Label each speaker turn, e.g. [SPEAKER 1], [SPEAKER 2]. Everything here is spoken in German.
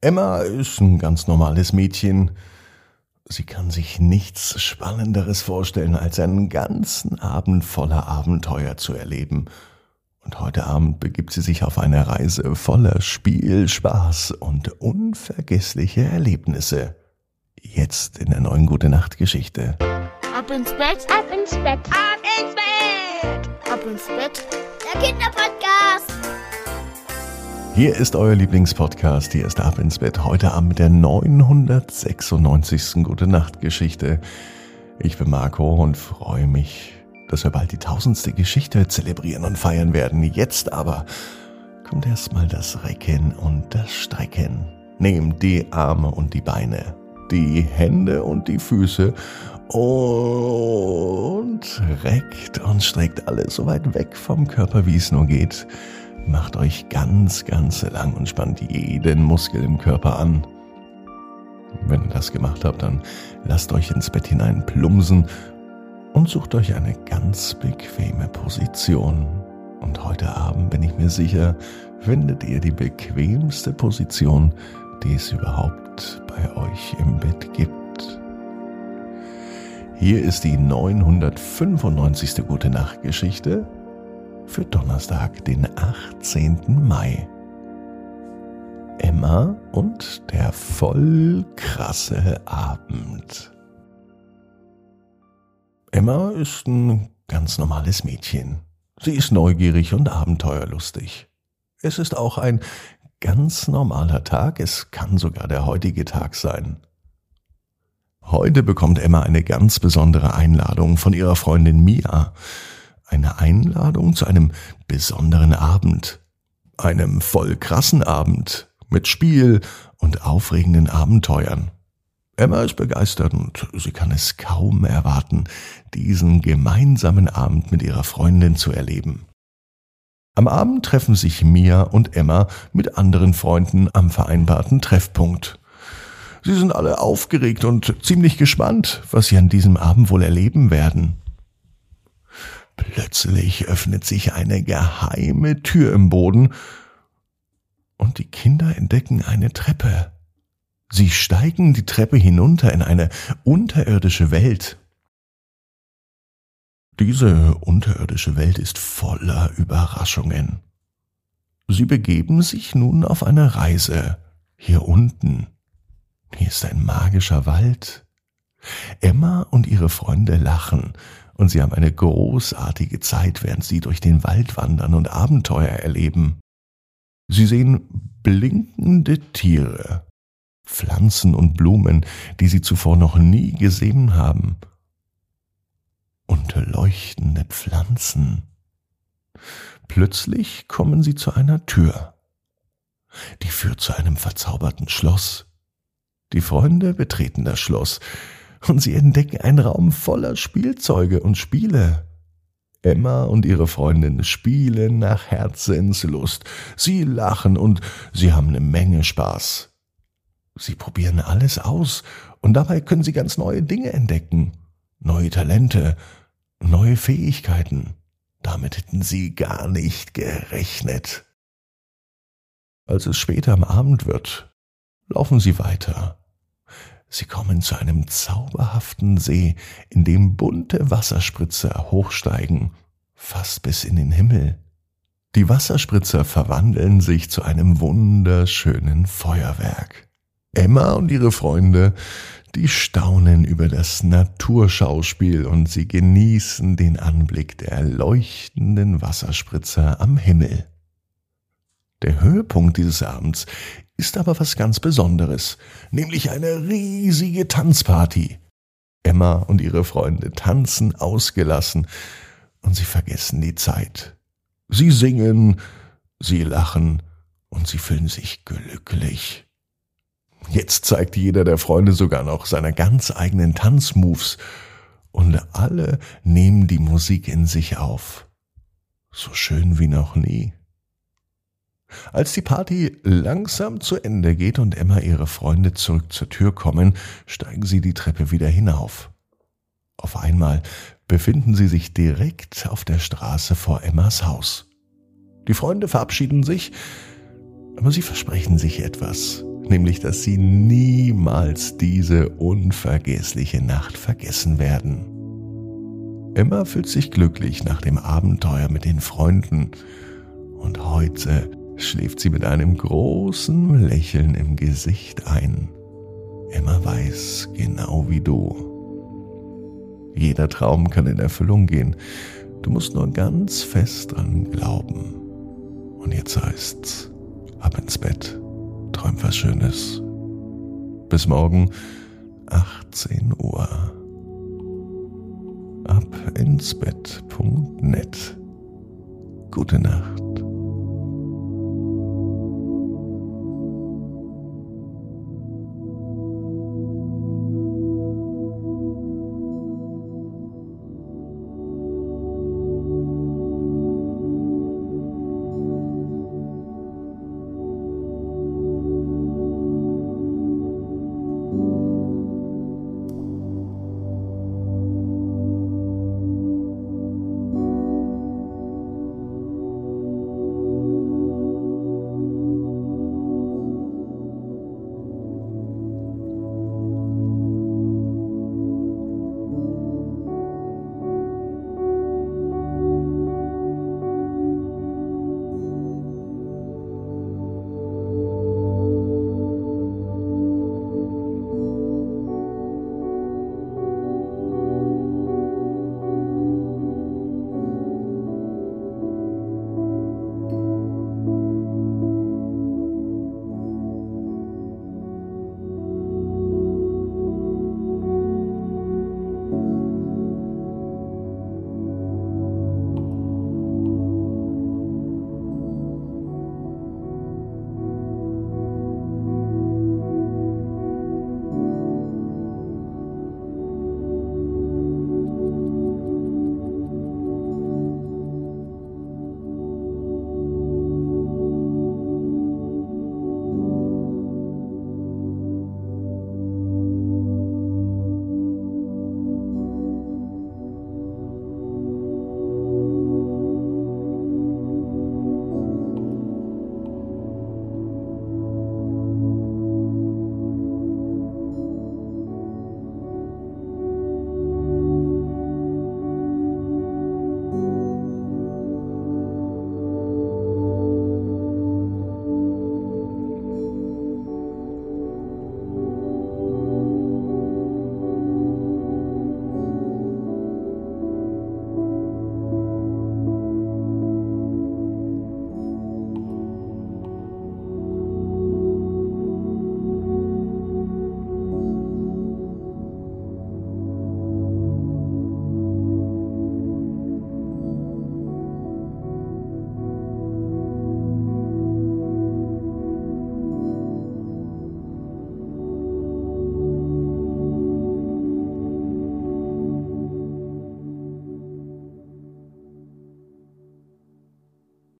[SPEAKER 1] Emma ist ein ganz normales Mädchen. Sie kann sich nichts Spannenderes vorstellen, als einen ganzen Abend voller Abenteuer zu erleben. Und heute Abend begibt sie sich auf eine Reise voller Spiel, Spaß und unvergessliche Erlebnisse. Jetzt in der neuen Gute Nacht Geschichte.
[SPEAKER 2] Ab ins Bett, ab ins Bett, ab ins Bett, ab ins Bett. Der Kinderpodcast.
[SPEAKER 1] Hier ist euer Lieblingspodcast. Hier ist Ab ins Bett. Heute Abend mit der 996. Gute Nacht Geschichte. Ich bin Marco und freue mich, dass wir bald die tausendste Geschichte zelebrieren und feiern werden. Jetzt aber kommt erstmal das Recken und das Strecken. Nehmt die Arme und die Beine, die Hände und die Füße und reckt und streckt alles so weit weg vom Körper, wie es nur geht. Macht euch ganz, ganz lang und spannt jeden Muskel im Körper an. Wenn ihr das gemacht habt, dann lasst euch ins Bett hinein plumsen und sucht euch eine ganz bequeme Position. Und heute Abend bin ich mir sicher, findet ihr die bequemste Position, die es überhaupt bei euch im Bett gibt. Hier ist die 995. Gute Nacht Geschichte für Donnerstag, den 18. Mai. Emma und der voll krasse Abend. Emma ist ein ganz normales Mädchen. Sie ist neugierig und abenteuerlustig. Es ist auch ein ganz normaler Tag, es kann sogar der heutige Tag sein. Heute bekommt Emma eine ganz besondere Einladung von ihrer Freundin Mia eine Einladung zu einem besonderen Abend, einem voll krassen Abend mit Spiel und aufregenden Abenteuern. Emma ist begeistert und sie kann es kaum erwarten, diesen gemeinsamen Abend mit ihrer Freundin zu erleben. Am Abend treffen sich Mia und Emma mit anderen Freunden am vereinbarten Treffpunkt. Sie sind alle aufgeregt und ziemlich gespannt, was sie an diesem Abend wohl erleben werden. Plötzlich öffnet sich eine geheime Tür im Boden und die Kinder entdecken eine Treppe. Sie steigen die Treppe hinunter in eine unterirdische Welt. Diese unterirdische Welt ist voller Überraschungen. Sie begeben sich nun auf eine Reise hier unten. Hier ist ein magischer Wald. Emma und ihre Freunde lachen und sie haben eine großartige Zeit, während sie durch den Wald wandern und Abenteuer erleben. Sie sehen blinkende Tiere, Pflanzen und Blumen, die sie zuvor noch nie gesehen haben, und leuchtende Pflanzen. Plötzlich kommen sie zu einer Tür. Die führt zu einem verzauberten Schloss. Die Freunde betreten das Schloss, und sie entdecken einen Raum voller Spielzeuge und Spiele. Emma und ihre Freundin spielen nach Herzenslust. Sie lachen und sie haben eine Menge Spaß. Sie probieren alles aus und dabei können sie ganz neue Dinge entdecken. Neue Talente, neue Fähigkeiten. Damit hätten sie gar nicht gerechnet. Als es später am Abend wird, laufen sie weiter. Sie kommen zu einem zauberhaften See, in dem bunte Wasserspritzer hochsteigen, fast bis in den Himmel. Die Wasserspritzer verwandeln sich zu einem wunderschönen Feuerwerk. Emma und ihre Freunde, die staunen über das Naturschauspiel und sie genießen den Anblick der leuchtenden Wasserspritzer am Himmel. Der Höhepunkt dieses Abends ist aber was ganz Besonderes, nämlich eine riesige Tanzparty. Emma und ihre Freunde tanzen ausgelassen und sie vergessen die Zeit. Sie singen, sie lachen und sie fühlen sich glücklich. Jetzt zeigt jeder der Freunde sogar noch seine ganz eigenen Tanzmoves und alle nehmen die Musik in sich auf. So schön wie noch nie. Als die Party langsam zu Ende geht und Emma ihre Freunde zurück zur Tür kommen, steigen sie die Treppe wieder hinauf. Auf einmal befinden sie sich direkt auf der Straße vor Emmas Haus. Die Freunde verabschieden sich, Aber sie versprechen sich etwas, nämlich dass sie niemals diese unvergessliche Nacht vergessen werden. Emma fühlt sich glücklich nach dem Abenteuer mit den Freunden und heute schläft sie mit einem großen Lächeln im Gesicht ein. Emma weiß genau wie du. Jeder Traum kann in Erfüllung gehen. Du musst nur ganz fest dran glauben. Und jetzt heißt's, ab ins Bett, träum was Schönes. Bis morgen, 18 Uhr. Ab ins Bett.net. Gute Nacht.